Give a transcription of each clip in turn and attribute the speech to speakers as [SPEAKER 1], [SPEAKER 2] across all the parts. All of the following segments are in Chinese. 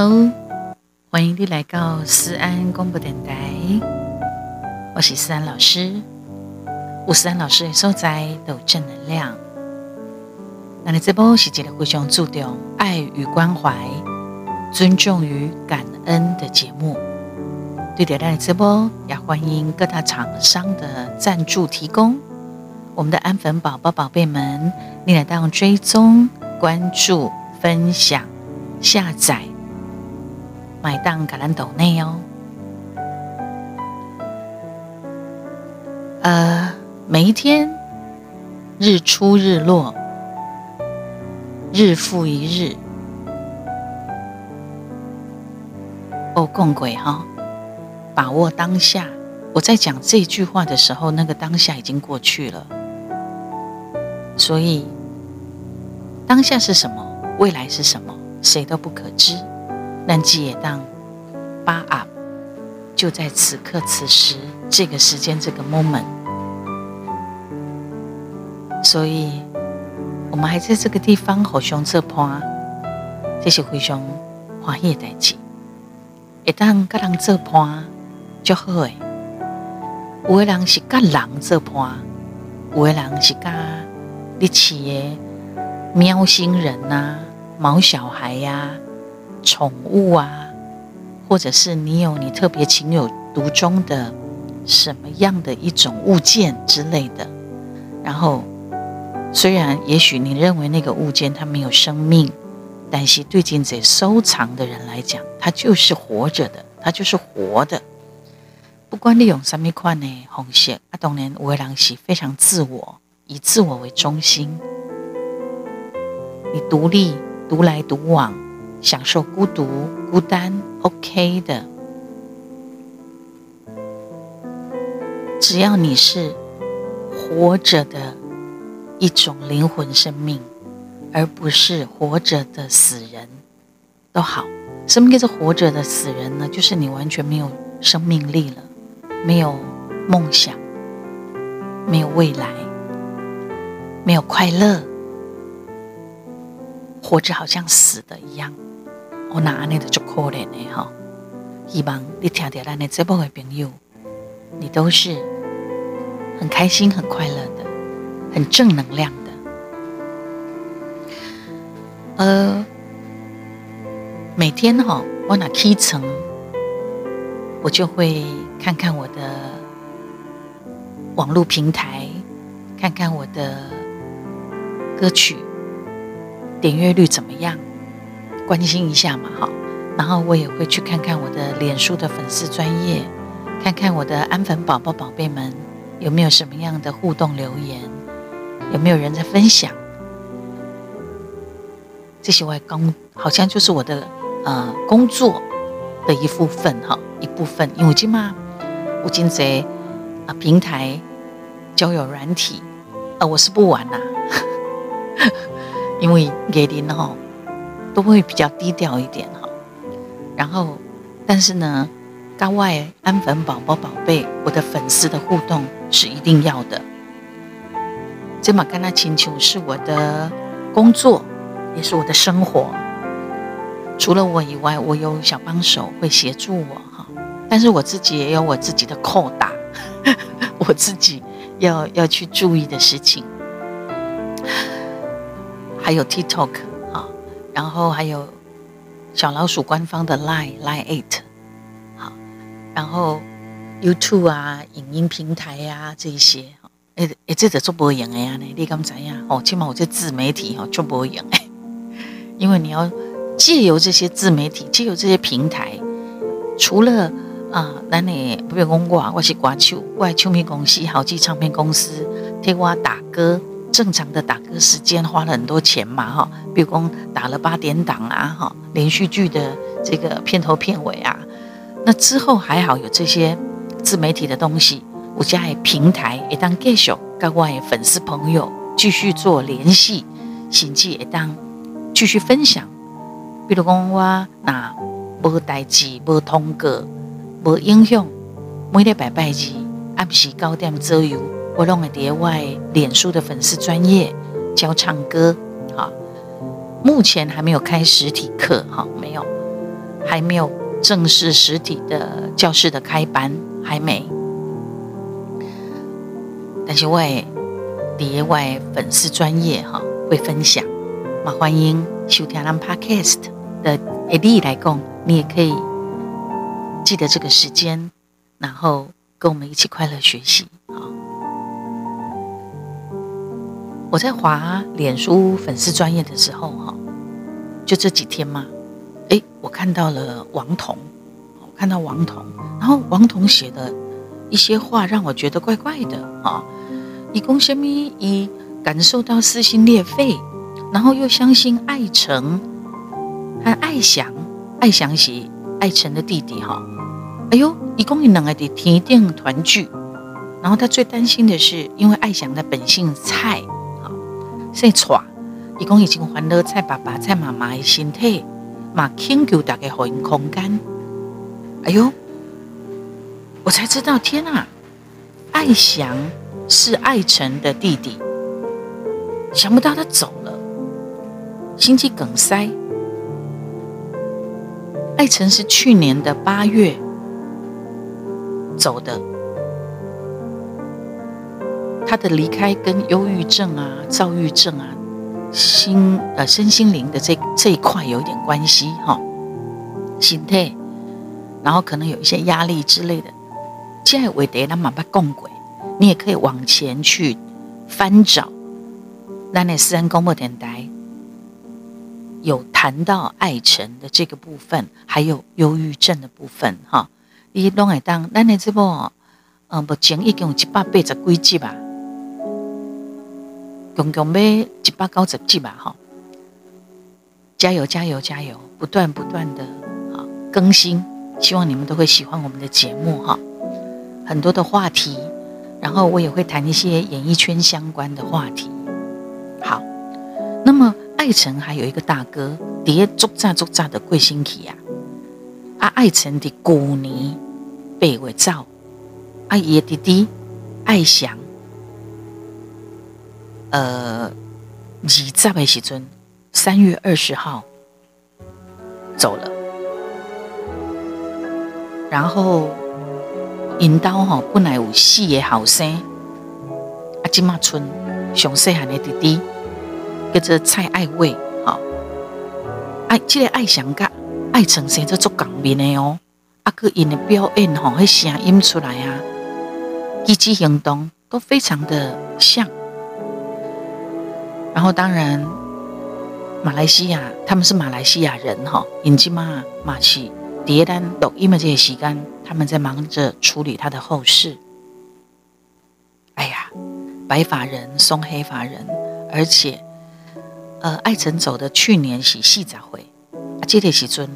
[SPEAKER 1] Hello，欢迎你来到思安广播电台，我是思安老师。我思安老师的所在都有正能量。那你这波是一个非常注重爱与关怀、尊重与感恩的节目。对的，那你这波也欢迎各大厂商的赞助提供。我们的安粉宝宝宝贝们，你来当追踪、关注、分享、下载。买档橄榄斗内哦，呃，每一天日出日落，日复一日，哦，共轨哈，把握当下。我在讲这句话的时候，那个当下已经过去了，所以当下是什么，未来是什么，谁都不可知。但记也当八啊，就在此刻此时这个时间这个 moment，所以我们还在这个地方互相作伴，这是非常欢喜的代志。一旦跟人作伴就好诶，有的人是跟人作伴，有的人是跟你饲的喵星人呐、啊、毛小孩呀、啊。宠物啊，或者是你有你特别情有独钟的什么样的一种物件之类的，然后虽然也许你认为那个物件它没有生命，但是对今在收藏的人来讲，它就是活着的，它就是活的。不管你用什么款的方式，啊，当然有的人是非常自我，以自我为中心，你独立独来独往。享受孤独、孤单，OK 的。只要你是活着的一种灵魂生命，而不是活着的死人，都好。什么叫做活着的死人呢？就是你完全没有生命力了，没有梦想，没有未来，没有快乐，活着好像死的一样。我拿安尼的就可怜的哈，希望你听到咱的这部的朋友，你都是很开心、很快乐的，很正能量的。呃，每天哈，我拿起床，我就会看看我的网络平台，看看我的歌曲点阅率怎么样。关心一下嘛，哈，然后我也会去看看我的脸书的粉丝专业，看看我的安粉宝宝宝贝们有没有什么样的互动留言，有没有人在分享，这些外公好像就是我的呃工作的一部分哈，一部分，因为今嘛，我今在啊平台交友软体，啊我是不玩呐，因为给您哈。都会比较低调一点哈，然后，但是呢，高外安粉宝宝宝贝，我的粉丝的互动是一定要的。这马跟他请求是我的工作，也是我的生活。除了我以外，我有小帮手会协助我哈，但是我自己也有我自己的扣打，我自己要要去注意的事情，还有 TikTok。然后还有小老鼠官方的 Line Line Eight，好，然后 YouTube 啊，影音平台呀、啊，这一些，哎哎，这得做播影的呀？你敢怎样？哦，起码我这自媒体哈做播影，因为你要借由这些自媒体，借由这些平台，除了啊，咱你不要讲我，我是歌手，我的唱片公司，好记唱片公司替我打歌。正常的打歌时间花了很多钱嘛，哈，比如说打了八点档啊，哈，连续剧的这个片头片尾啊，那之后还好有这些自媒体的东西，我家的平台也当继续跟我的粉丝朋友继续做联系，甚至也当继续分享，比如讲我那无代志、无通告、无影响，每礼拜拜日暗时九点左右。我弄了叠外脸书的粉丝专业教唱歌，哈，目前还没有开实体课，哈，没有。还没有正式实体的教室的开班，还没。但是我也里外粉丝专业哈会分享，嘛欢迎收听咱 Podcast 的你来讲，你也可以记得这个时间，然后跟我们一起快乐学习。我在滑脸书粉丝专业的时候，哈，就这几天嘛，诶，我看到了王彤，看到王彤，然后王彤写的一些话让我觉得怪怪的啊。以公虾米，以感受到撕心裂肺，然后又相信爱成和爱翔，爱翔是爱成的弟弟哈。哎呦，一共你两个的天定团聚，然后他最担心的是，因为艾翔的本性菜。姓蔡，伊讲已经还了蔡爸爸、蔡妈妈的身体，嘛请求大家给予空间。哎呦，我才知道，天啊，艾翔是艾成的弟弟，想不到他走了，心肌梗塞。艾成是去年的八月走的。他的离开跟忧郁症啊、躁郁症啊、心呃身心灵的这这一块有一点关系哈，心态，然后可能有一些压力之类的。现在韦德那马巴共轨，你也可以往前去翻找，那那私人广播电台有谈到艾成的这个部分，还有忧郁症的部分哈。你拢会当那那这部呃目前已经有一百八十几集吧。总共买一百九十集吧，哈！加油，加油，加油！不断不断的啊更新，希望你们都会喜欢我们的节目哈。很多的话题，然后我也会谈一些演艺圈相关的话题。好，那么艾辰还有一个大哥，叠足炸足炸的贵星体呀！啊，艾辰的古尼被伪造，阿爷弟弟艾翔。呃，二十的时阵，三月二十号走了，然后引导哈本来有四个后生，啊，今嘛村上细汉的弟弟叫做蔡爱伟哈，爱这个爱祥甲爱成生做做港面的哦，啊，个因的表演吼，那声音出来啊，举止行动都非常的像。然后，当然，马来西亚他们是马来西亚人哈，引进嘛马西迭单抖音的这些时间，他们在忙着处理他的后事。哎呀，白发人送黑发人，而且，呃，艾辰走的去年是四十岁，啊，这个时阵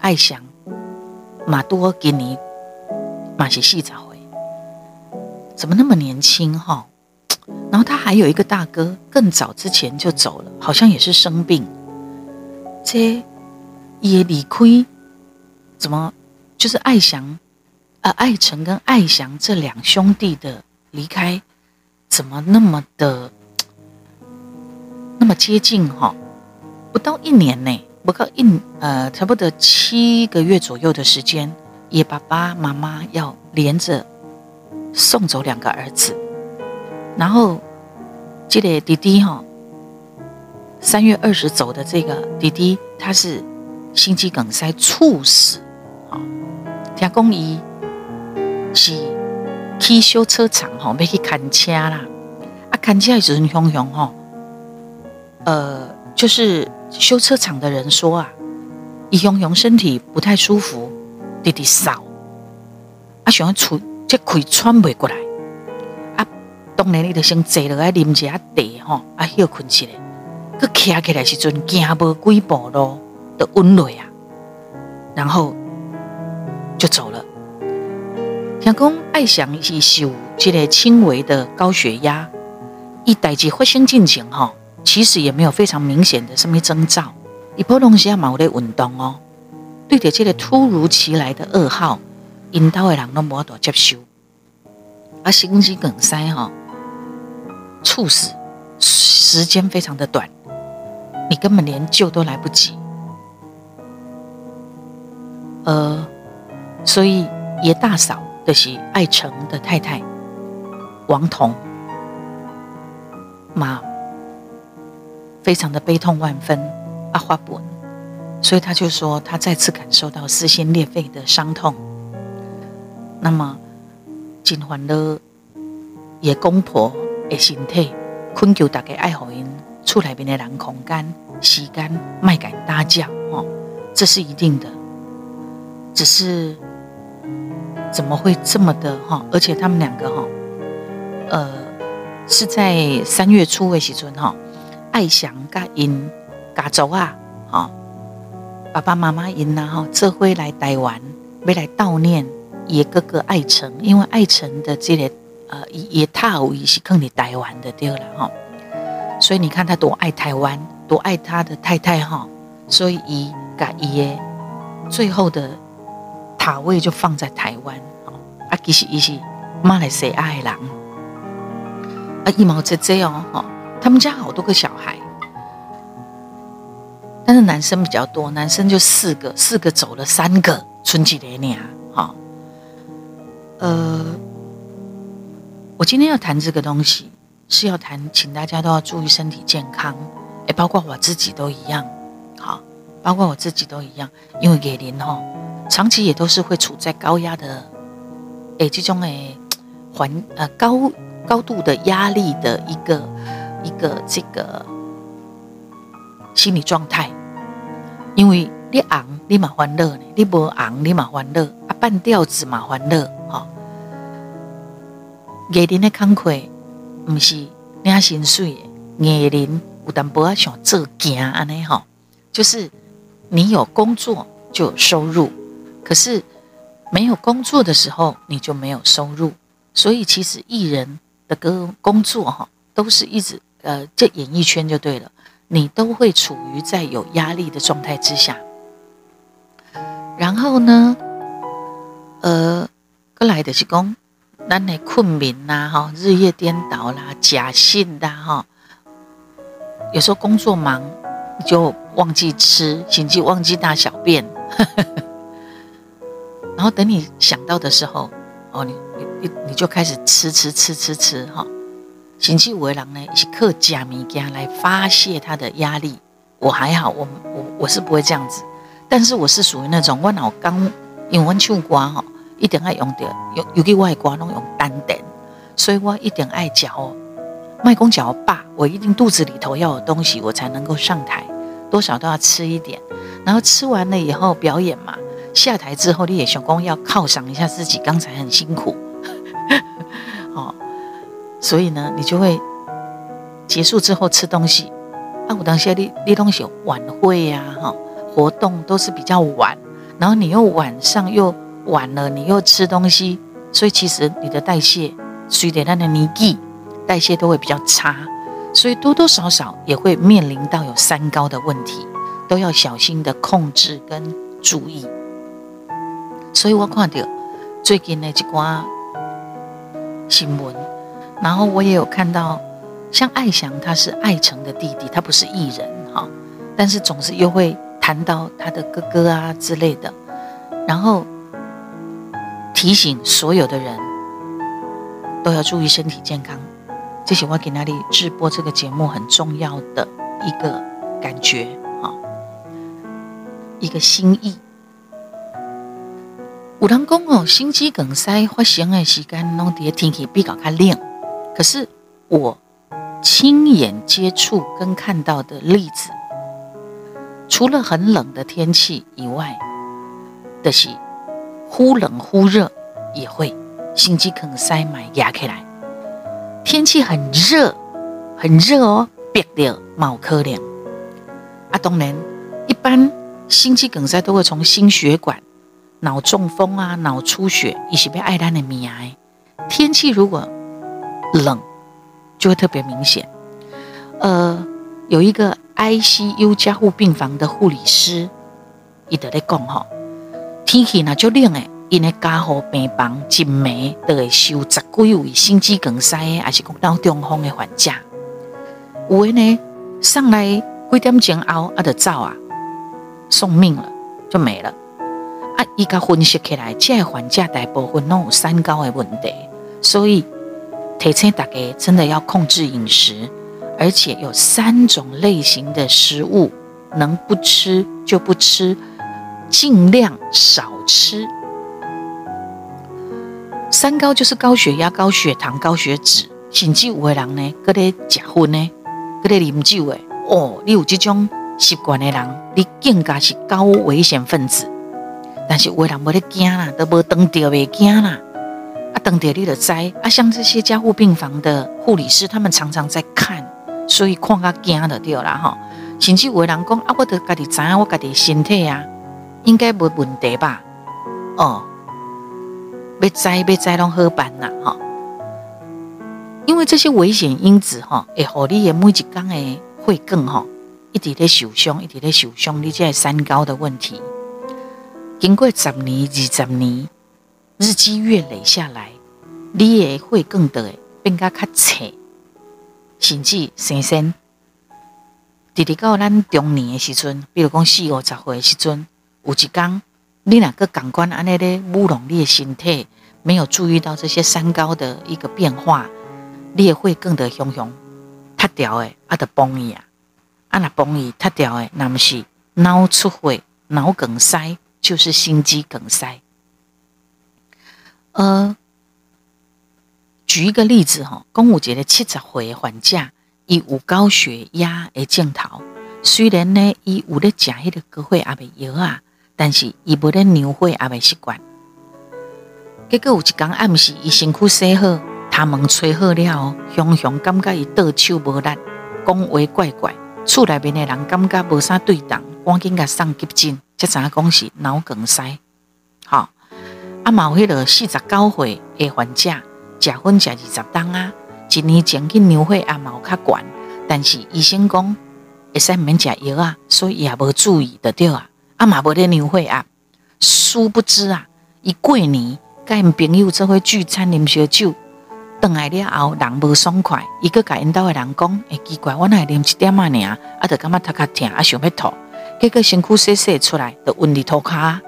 [SPEAKER 1] 艾翔马多今年马是四十岁，怎么那么年轻哈？然后他还有一个大哥，更早之前就走了，好像也是生病。这也理亏，怎么就是艾翔呃、艾成跟艾翔这两兄弟的离开，怎么那么的 那么接近哈？不到一年呢，不到一呃，差不多七个月左右的时间，也爸爸妈妈要连着送走两个儿子。然后，这个弟弟哈，三月二十走的这个弟弟，他是心肌梗塞猝死。啊，听讲伊是去修车厂吼，要去看车啦。啊，看车的时候熊熊吼，呃，就是修车厂的人说啊，伊熊熊身体不太舒服，弟弟少，啊，想要出这气喘不过来。当然，你得先坐落来啉一下茶吼，啊，休困起来。佮徛起来时阵，行无几步路，就晕落啊，然后就走了。听讲艾翔是受这个轻微的高血压，伊代志发生进程吼，其实也没有非常明显的什物征兆。伊普通时也冇咧运动哦，对着这个突如其来的噩耗，引导的人都无法度接受。啊，心肌梗塞吼。猝死，时间非常的短，你根本连救都来不及。呃，所以叶大嫂的是爱成的太太王彤，妈非常的悲痛万分，阿花本，所以他就说他再次感受到撕心裂肺的伤痛。那么金环的叶公婆的身体，恳求大家爱好因厝内面的人空间时间卖敢搭架哦，这是一定的。只是怎么会这么的哈？而且他们两个哈，呃，是在三月初的时阵哈，爱祥甲因家族啊，哈，爸爸妈妈因呐哈，这回来台湾，要来悼念叶哥哥爱成，因为爱成的这个呃叶塔位是放在台湾的对了哈，所以你看他多爱台湾，多爱他的太太哈，所以伊甲伊的最后的。塔位就放在台湾，啊，其实伊是马来西亚的人，啊，一毛姐姐哦，哈，他们家好多个小孩，但是男生比较多，男生就四个，四个走了三个，春季的年，哈，呃，我今天要谈这个东西，是要谈，请大家都要注意身体健康，哎，包括我自己都一样，好，包括我自己都一样，因为给您哈。长期也都是会处在高压的，诶，这种诶环呃高高度的压力的一个一个这个心理状态，因为你昂你嘛欢乐，你不昂你嘛欢乐啊，半吊子嘛欢乐哈。艺人的慷慨不是领薪水的，艺人有淡薄仔想做行安尼吼，就是你有工作就有收入。可是没有工作的时候，你就没有收入。所以其实艺人的工工作哈，都是一直呃，这演艺圈就对了，你都会处于在有压力的状态之下。然后呢，呃，过来的是讲，咱的困眠呐，哈，日夜颠倒啦，假性的哈，有时候工作忙你就忘记吃，甚至忘记大小便。然后等你想到的时候，哦，你你你你就开始吃吃吃吃吃哈。星期五的人呢，是靠假物件来发泄他的压力。我还好，我我我是不会这样子，但是我是属于那种我脑刚因为我唱歌哈，一定爱用的，尤尤其我的歌拢用单点，所以我一定爱嚼，卖公嚼吧，我一定肚子里头要有东西，我才能够上台，多少都要吃一点，然后吃完了以后表演嘛。下台之后，你也想讲要犒赏一下自己，刚才很辛苦，哦，所以呢，你就会结束之后吃东西。啊，我当时你你东西晚会呀，哈，活动都是比较晚，然后你又晚上又晚了，你又吃东西，所以其实你的代谢随着它的年纪，代谢都会比较差，所以多多少少也会面临到有三高的问题，都要小心的控制跟注意。所以我看到最近的几挂新闻，然后我也有看到，像艾翔他是艾成的弟弟，他不是艺人哈，但是总是又会谈到他的哥哥啊之类的，然后提醒所有的人都要注意身体健康，这是我给那里直播这个节目很重要的一个感觉啊，一个心意。有人讲哦，心肌梗塞发生的时间拢在天气比较较冷。可是我亲眼接触跟看到的例子，除了很冷的天气以外，的、就是忽冷忽热也会心肌梗塞买压起来。天气很热，很热哦，憋得冒可怜。啊，当然，一般心肌梗塞都会从心血管。脑中风啊，脑出血，一些被爱单的米癌。天气如果冷，就会特别明显。呃，有一个 ICU 加护病房的护理师，伊在咧讲吼，天气那就冷诶，因为加护病房一暝都会收十几位心肌梗塞的，还是讲脑中风的患者。有诶呢，上来几点钟后啊，就走啊，送命了，就没了。啊，伊甲分析起来，这个患者大部分拢有三高的问题，所以提醒大家真的要控制饮食，而且有三种类型的食物能不吃就不吃，尽量少吃。三高就是高血压、高血糖、高血脂，甚至有的人呢，搁咧食薰呢，搁咧啉酒诶哦，你有这种习惯的人，你更加是高危险分子。但是有的人无咧惊啦，都无当着袂惊啦，啊，当着你就知啊，像这些加护病房的护理师，他们常常在看，所以看甲惊就对啦吼。甚至有的人讲啊，我得家己知影，我家己身体啊，应该无问题吧？哦。要知要知拢好办呐，哈！因为这些危险因子，哈，会让你的每一天的血管，哈，一直在受伤，一直在受伤。你这三高的问题，经过十年、二十年，日积月累下来，你的血管的变加较脆，甚至生生，直直到咱中年的时阵，比如讲四五十岁的时阵，有一天。你哪个感官安尼咧舞弄你的身体，没有注意到这些三高的一个变化，你也会更得熊熊塌掉诶，啊得崩伊啊，啊那崩伊塌掉诶，那么是脑出血、脑梗塞，就是心肌梗塞。呃，举一个例子哈，公五节的七十岁患者，伊有高血压的镜头，虽然呢，伊有咧食迄个高血压的药啊。但是伊无咧牛血也未习惯，结果有一天暗时，伊身躯洗好，头毛吹好了，雄雄感觉伊倒手无力，讲话怪怪，厝内面的人感觉无啥对当，赶紧甲送急诊，才知影讲是脑梗塞。好，啊，嘛有迄个四十九岁的患者，食薰食二十冬啊，一年前去牛血也嘛有较悬，但是医生讲会使毋免食药啊，所以也无注意得着啊。阿妈无咧牛血啊，殊不知啊，伊过年甲因朋友做伙聚餐啉烧酒，倒来了后人无爽快，伊阁甲因兜的人讲，诶、奇怪，我哪会啉一点仔尔，啊，就感觉头壳痛，啊，想要吐，结果身躯洗洗出来，就晕伫涂骹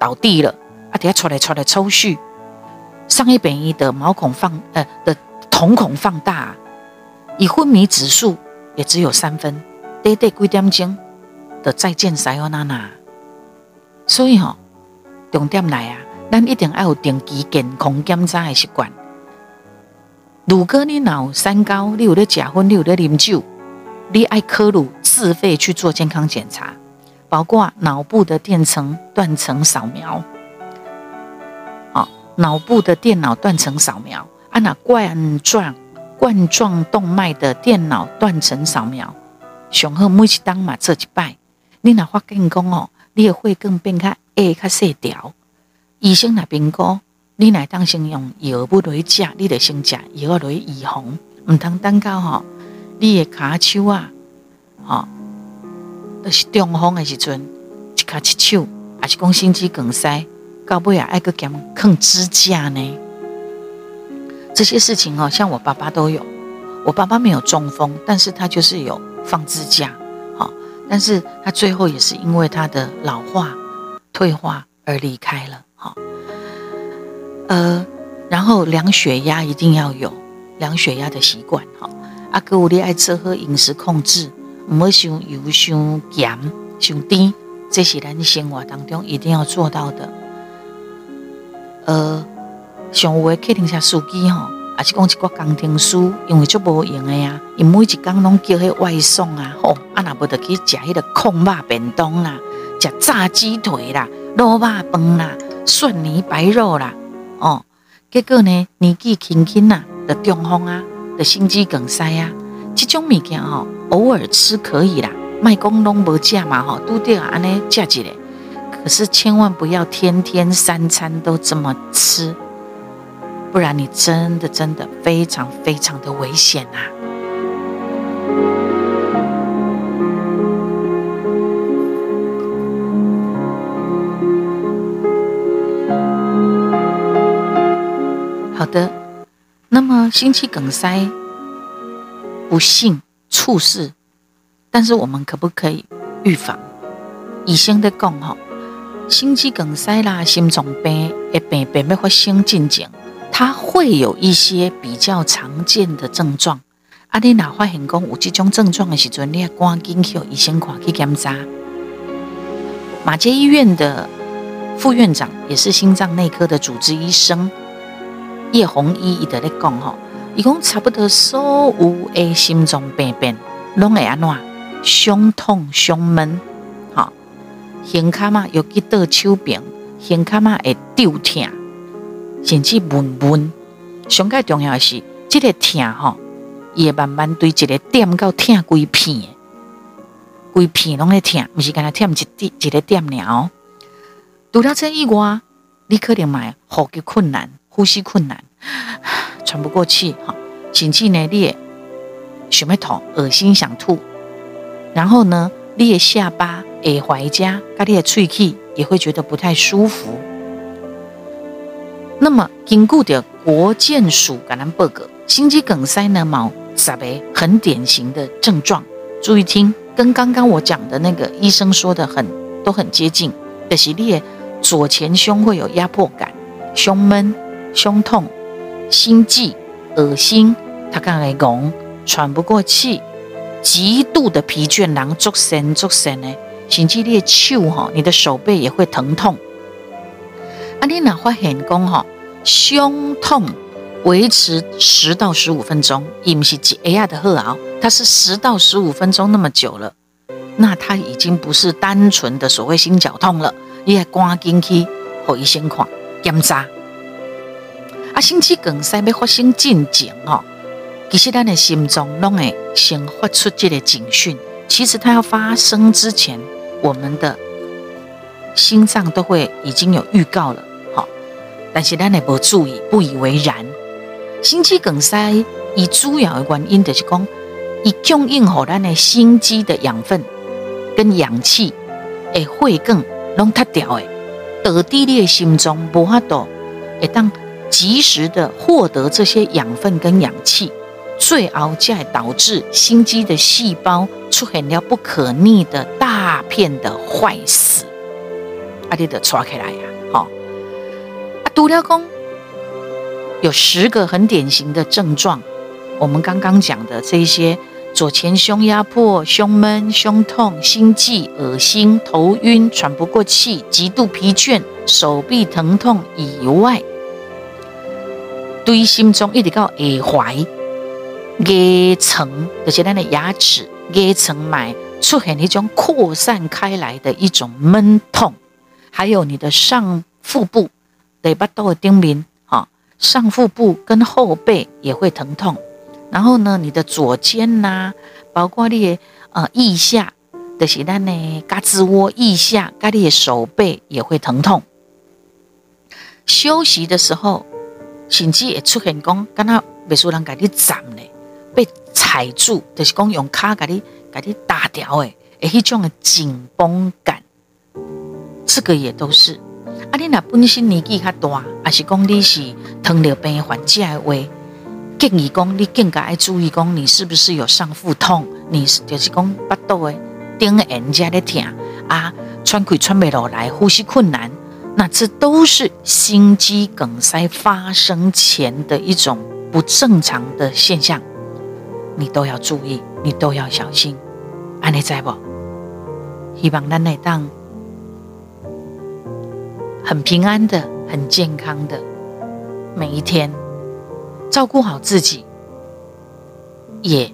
[SPEAKER 1] 倒地了，啊，底下出来出来抽搐，上一遍伊的毛孔放，呃，的瞳孔放大，伊昏迷指数也只有三分，短短几点钟，的再见撒由那拉。所以吼，重点来啊，咱一定要有定期健康检查的习惯。如果你脑三高，你有咧食薰，你有咧啉酒，你爱考虑自费去做健康检查，包括脑部的电层断层扫描，啊，脑部的电脑断层扫描，啊，那冠状冠状动脉的电脑断层扫描，上好每一当嘛做一摆，你若发现讲哦。你的血管变较矮、较细条，医生那边讲，你来当先用药物来食，你得先食药来预防，唔通等到吼，你的骹手啊，吼，都是中风的时阵，一骹一手，还是讲心肌梗塞，到尾啊爱搁兼啃支架呢？这些事情哦，像我爸爸都有，我爸爸没有中风，但是他就是有放支架。但是他最后也是因为他的老化、退化而离开了。哈，呃，然后量血压一定要有量血压的习惯。哈，阿哥，我哋爱吃喝饮食控制，唔好伤油、伤咸、伤甜，这是咱生活当中一定要做到的。呃，像有的客厅下司机哈。还是讲一个工程师，因为足无用的呀，因每一工拢叫迄外送啊，吼，啊那无得去食迄个焢肉便当啦，食炸鸡腿啦，卤肉饭啦，蒜泥白肉啦，哦，结果呢年纪轻轻呐，的中风啊，的心肌梗塞啊，这种物件吼，偶尔吃可以啦，卖讲拢无食嘛吼，拄着安尼食一个，可是千万不要天天三餐都这么吃。不然你真的真的非常非常的危险呐！好的，那么心肌梗塞不幸猝死，但是我们可不可以预防？医生的讲吼，心肌梗塞啦、心脏病的病变要发生进前，它会有一些比较常见的症状。啊，你哪发现讲有这种症状的时阵，你要赶紧去医生看去检查。马街医院的副院长也是心脏内科的主治医生叶红一，伊在咧讲吼，伊讲差不多所有的心脏病变拢会安怎，胸痛、胸闷，哈，胸卡嘛有几道手柄，胸卡嘛会抽痛，甚至闷闷。上盖重要的是，这个痛吼，伊会慢慢对一个点到痛规片，规片拢会痛，不是干那痛一点一个点了。除了这以外，你可能买呼吸困难、呼吸困难、喘不过气，哈，甚至呢，你也想要吐、恶心想吐，然后呢，你的下巴、下怀夹、跟你的喙齿也会觉得不太舒服。那么，根据的国健署感染报告，心肌梗塞呢，某十个很典型的症状，注意听，跟刚刚我讲的那个医生说的很都很接近，可是你的。左前胸会有压迫感，胸闷、胸痛、心悸、恶心，他刚才讲喘不过气，极度的疲倦，然后作神作神呢，甚至你的手哈，你的手背也会疼痛。啊，你哪发现讲哈，胸痛维持十到十五分钟，也不是几下的喝熬，它是十到十五分钟那么久了，那它已经不是单纯的所谓心绞痛了。你还赶紧去给医生看检查。啊，心肌梗塞要发生进前哦，其实咱的心脏拢会先发出这个警讯。其实它要发生之前，我们的心脏都会已经有预告了。但是咱也无注意，不以为然。心肌梗塞以主要的原因就是讲，以供应好咱的心肌的养分跟氧气，诶，会更。拢塌掉诶，得地裂心脏无法度，会当及时的获得这些养分跟氧气，最后才会导致心肌的细胞出现了不可逆的大片的坏死，啊，你得抓起来呀，好，啊，除了讲有十个很典型的症状，我们刚刚讲的这些。左前胸压迫、胸闷、胸痛、心悸、恶心、头晕、喘不过气、极度疲倦、手臂疼痛以外，对心中一直到耳怀、牙层，就是咱的牙齿牙层脉出现一种扩散开来的一种闷痛，还有你的上腹部、嘴巴都会顶面，哈，上腹部跟后背也会疼痛。然后呢，你的左肩呐、啊，包括你的呃腋下的是咱呢，胳肢窝腋下，跟你的手背也会疼痛。休息的时候，甚至也出现讲，刚刚别说人给你斩嘞，被踩住，就是讲用脚给你给你打掉诶，诶，一种的紧绷感，这个也都是。啊，你那本身年纪较大，还是讲你是糖尿病患者的话。建议讲，你更加要注意讲，你是不是有上腹痛？你就是讲腹肚诶，顶人家咧疼啊，喘气喘不落来，呼吸困难，那这都是心肌梗塞发生前的一种不正常的现象，你都要注意，你都要小心。安尼知不？希望咱会当很平安的、很健康的每一天。照顾好自己，也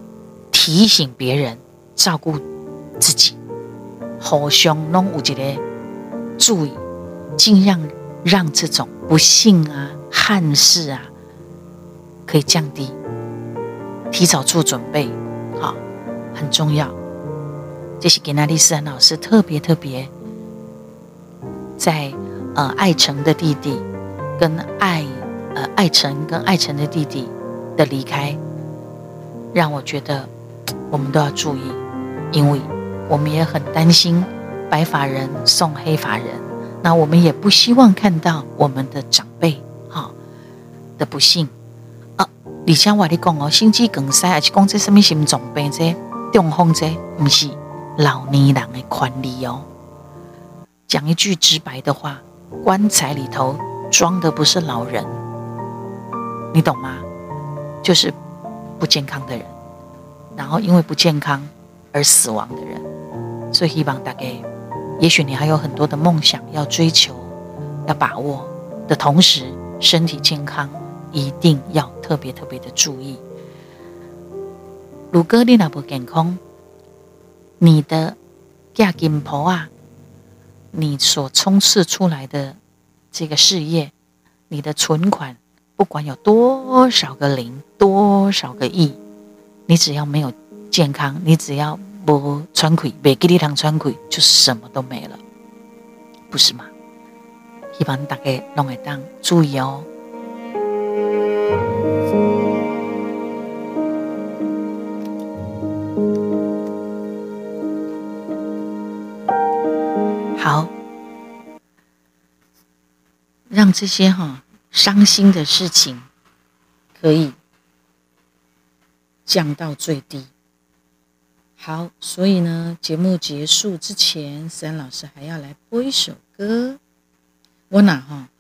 [SPEAKER 1] 提醒别人照顾自己，互相拢有一个注意，尽量让这种不幸啊、憾事啊可以降低，提早做准备，好，很重要。这是给那丽斯安老师特别特别在呃爱成的弟弟跟爱。呃，爱成跟爱成的弟弟的离开，让我觉得我们都要注意，因为我们也很担心白发人送黑发人。那我们也不希望看到我们的长辈哈的不幸啊。李强话你讲哦，心肌梗塞还是讲这什么心脏病这中风这不是老年人的权利哦。讲一句直白的话，棺材里头装的不是老人，你懂吗？就是不健康的人，然后因为不健康而死亡的人。所以希望大家，也许你还有很多的梦想要追求、要把握的同时，身体健康一定要特别特别的注意。如果你那不健康，你的嫁金婆啊，你所冲刺出来的这个事业，你的存款，不管有多少个零，多少个亿，你只要没有健康，你只要不喘气，别给你趟喘气，就什么都没了，不是吗？希望大家拢会当注意哦。好，让这些哈伤心的事情可以降到最低。好，所以呢，节目结束之前，思安老师还要来播一首歌。我哪哈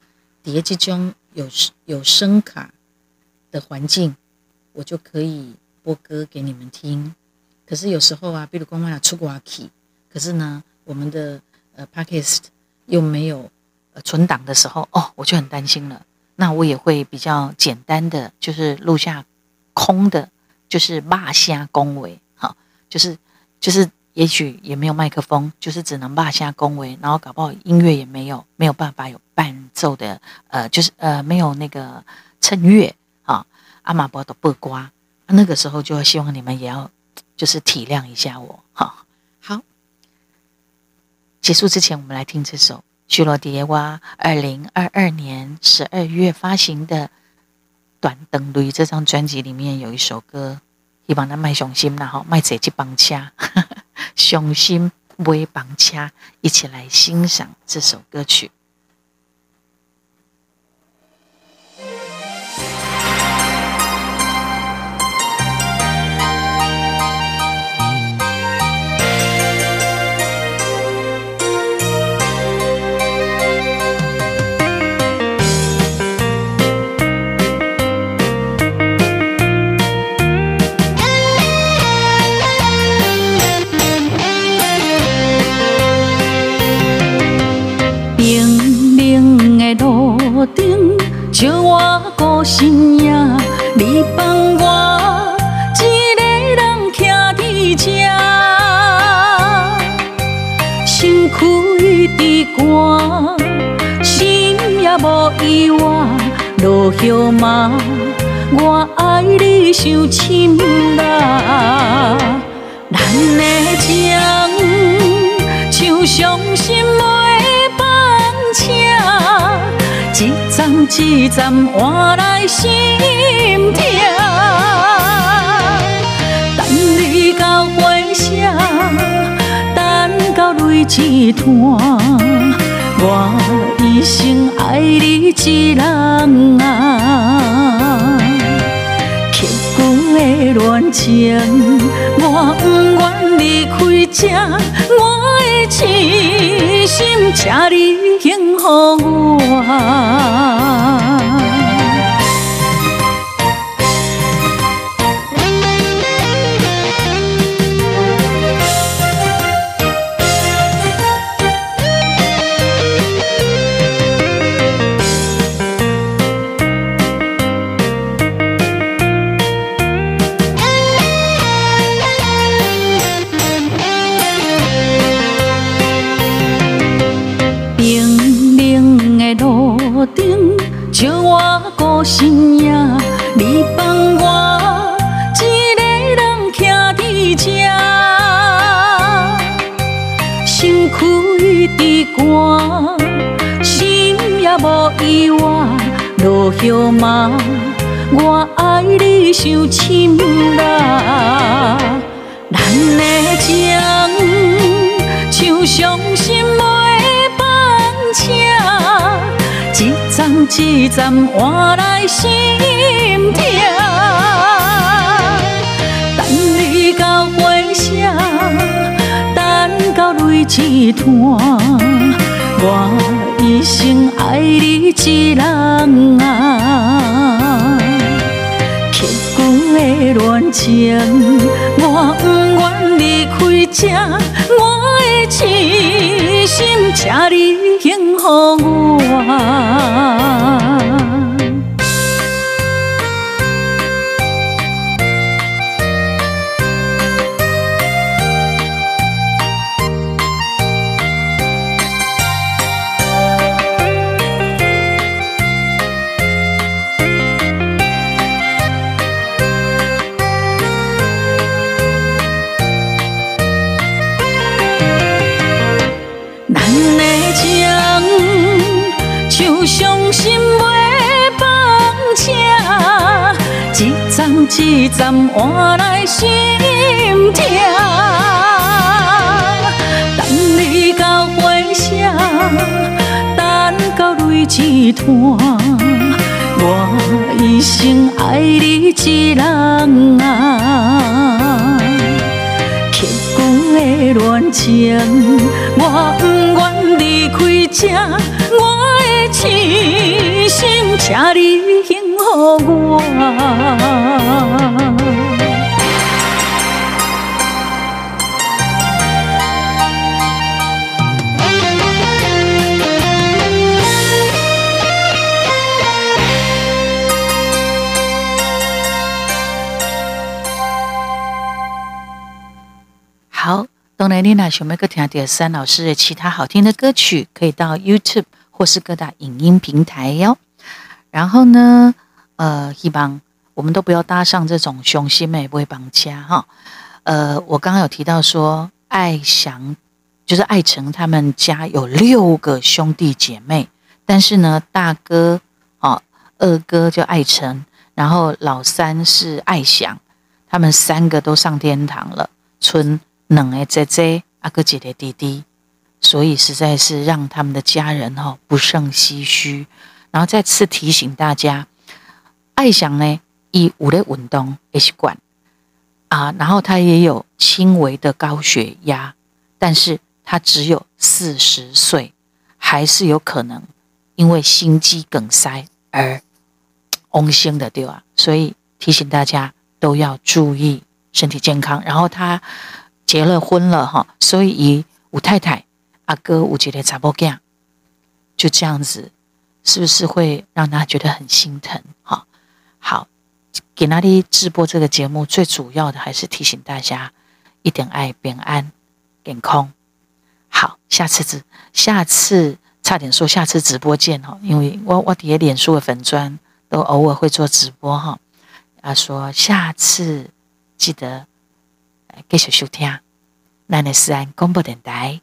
[SPEAKER 1] 叠这种有有声卡的环境，我就可以播歌给你们听。可是有时候啊，比如光妈妈出国去，可是呢，我们的呃 Podcast 又没有呃存档的时候，哦，我就很担心了。那我也会比较简单的，就是录下空的，就是骂声恭维，好，就是就是也许也没有麦克风，就是只能骂声恭维，然后搞不好音乐也没有，没有办法有伴奏的，呃，就是呃没有那个衬乐啊，阿玛波的播瓜，那个时候就希望你们也要。就是体谅一下我，哈，结束之前，我们来听这首徐罗蝶娃二零二二年十二月发行的《短灯绿》这张专辑里面有一首歌，希望他卖雄心然后，卖坐这班车，雄心买绑车，一起来欣赏这首歌曲。身夜，你放我一个人徛伫这，身躯伫寒，心也无意外，落叶嘛，我爱你伤深啦，咱的情像伤心的一站一站换来心痛，等你到回声，等到泪一滩，我一生爱你一人啊！刻骨的恋情，我不愿离开这，我痴心，请你幸福我。我爱你伤深啦，咱的情像伤心的房车，一站一站换来心痛，等你到回声，等到泪一滩。
[SPEAKER 2] 我一生爱你一人啊，刻骨的恋情，我不愿离开这一滩，我一生爱你一人啊，刻骨的恋情，我不愿离开这我的痴心，请你幸福我。
[SPEAKER 1] 当然，你若想要搁听到山老师的其他好听的歌曲，可以到 YouTube 或是各大影音平台哟。然后呢，呃，希望我们都不要搭上这种雄心美不会绑架哈。呃，我刚刚有提到说，艾翔就是艾成他们家有六个兄弟姐妹，但是呢，大哥哦，二哥叫艾成，然后老三是艾翔，他们三个都上天堂了，村。两个姐姐，阿哥姐姐弟弟，所以实在是让他们的家人哈不胜唏嘘。然后再次提醒大家，艾翔呢，以五类运动也习惯啊，然后他也有轻微的高血压，但是他只有四十岁，还是有可能因为心肌梗塞而翁心的对吧？所以提醒大家都要注意身体健康。然后他。结了婚了哈，所以五太太阿哥五姐的查某囝，就这样子，是不是会让他觉得很心疼？哈，好，给那里直播这个节目，最主要的还是提醒大家一点爱，平安，健康。好，下次直，下次差点说下次直播见哈，因为我我底下脸书的粉专都偶尔会做直播哈，啊说下次记得。继续收听，咱的思安广播电台。